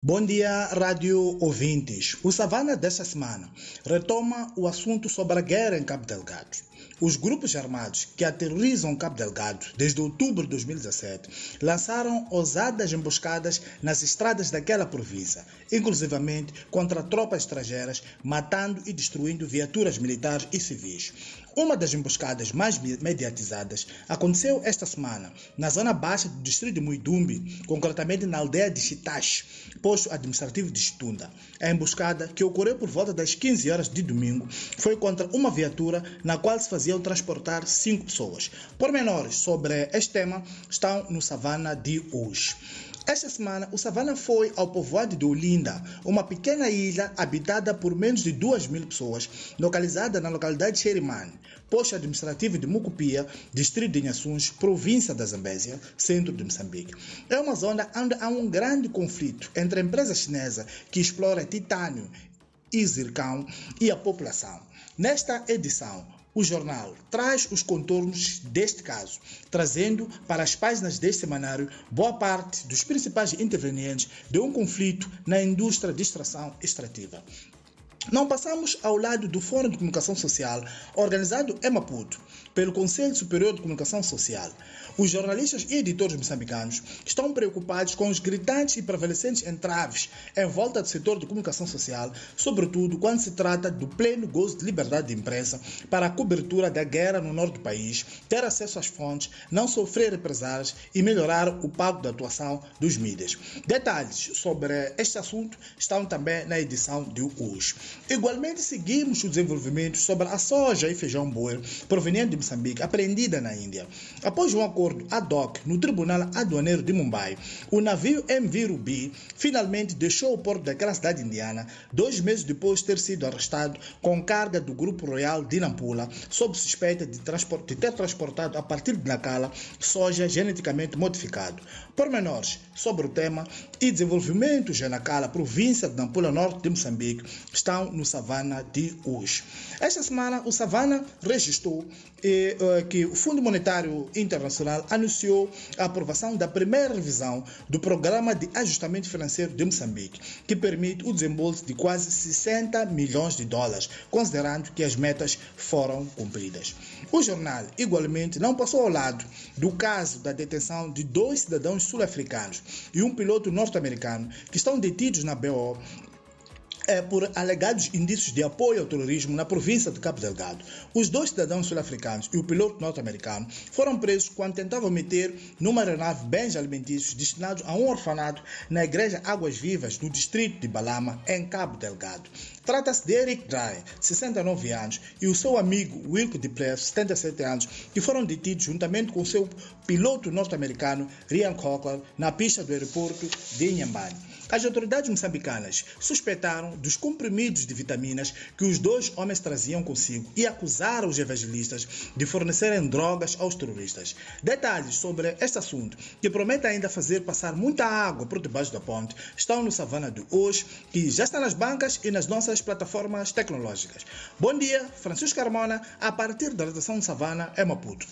Bom dia, rádio ouvintes. O Savana desta semana retoma o assunto sobre a guerra em Cabo Delgado. Os grupos armados que aterrorizam Cabo Delgado desde outubro de 2017 lançaram ousadas emboscadas nas estradas daquela província, inclusivamente contra tropas estrangeiras, matando e destruindo viaturas militares e civis. Uma das emboscadas mais mediatizadas aconteceu esta semana na zona baixa do distrito de Muidumbi, concretamente na aldeia de Chitache, posto administrativo de Chitunda. A emboscada, que ocorreu por volta das 15 horas de domingo, foi contra uma viatura na qual se faziam transportar cinco pessoas. Pormenores sobre este tema estão no Savana de hoje. Esta semana, o Savana foi ao povoado de Olinda, uma pequena ilha habitada por menos de 2 mil pessoas, localizada na localidade de Xerimane, posto administrativo de Mucupia, distrito de Inhaçuns, província da Zambésia, centro de Moçambique. É uma zona onde há um grande conflito entre a empresa chinesa que explora titânio e zircão e a população. Nesta edição, o jornal traz os contornos deste caso, trazendo para as páginas deste semanário boa parte dos principais intervenientes de um conflito na indústria de extração extrativa. Não passamos ao lado do Fórum de Comunicação Social, organizado em Maputo, pelo Conselho Superior de Comunicação Social. Os jornalistas e editores moçambicanos estão preocupados com os gritantes e prevalecentes entraves em volta do setor de comunicação social, sobretudo quando se trata do pleno gozo de liberdade de imprensa para a cobertura da guerra no norte do país, ter acesso às fontes, não sofrer represálias e melhorar o pago da atuação dos mídias. Detalhes sobre este assunto estão também na edição de hoje. Igualmente, seguimos o desenvolvimento sobre a soja e feijão boer proveniente de Moçambique, apreendida na Índia. Após um acordo ad hoc no Tribunal Aduaneiro de Mumbai, o navio MV Ruby finalmente deixou o porto daquela cidade indiana, dois meses depois de ter sido arrestado com carga do Grupo Royal de Nampula, sob suspeita de, de ter transportado a partir de Nacala soja geneticamente modificado. Pormenores sobre o tema e desenvolvimentos em Nacala, província de Nampula Norte de Moçambique, estão no Savana de hoje. Esta semana, o Savana registrou eh, que o Fundo Monetário Internacional anunciou a aprovação da primeira revisão do Programa de Ajustamento Financeiro de Moçambique, que permite o desembolso de quase 60 milhões de dólares, considerando que as metas foram cumpridas. O jornal, igualmente, não passou ao lado do caso da detenção de dois cidadãos sul-africanos e um piloto norte-americano que estão detidos na BO é, por alegados indícios de apoio ao terrorismo na província de Cabo Delgado. Os dois cidadãos sul-africanos e o piloto norte-americano foram presos quando tentavam meter numa aeronave bens alimentícios destinados a um orfanato na igreja Águas Vivas, no distrito de Balama, em Cabo Delgado. Trata-se de Eric Dry, 69 anos, e o seu amigo Wilco de Plef, 77 anos, que foram detidos juntamente com seu piloto norte-americano Ryan Cochran na pista do aeroporto de Inhambane. As autoridades moçambicanas suspeitaram dos comprimidos de vitaminas que os dois homens traziam consigo e acusaram os evangelistas de fornecerem drogas aos terroristas. Detalhes sobre este assunto, que promete ainda fazer passar muita água por debaixo da ponte, estão no Savana de hoje, que já está nas bancas e nas nossas plataformas tecnológicas. Bom dia, Francisco Carmona, a partir da redação Savana, em Maputo.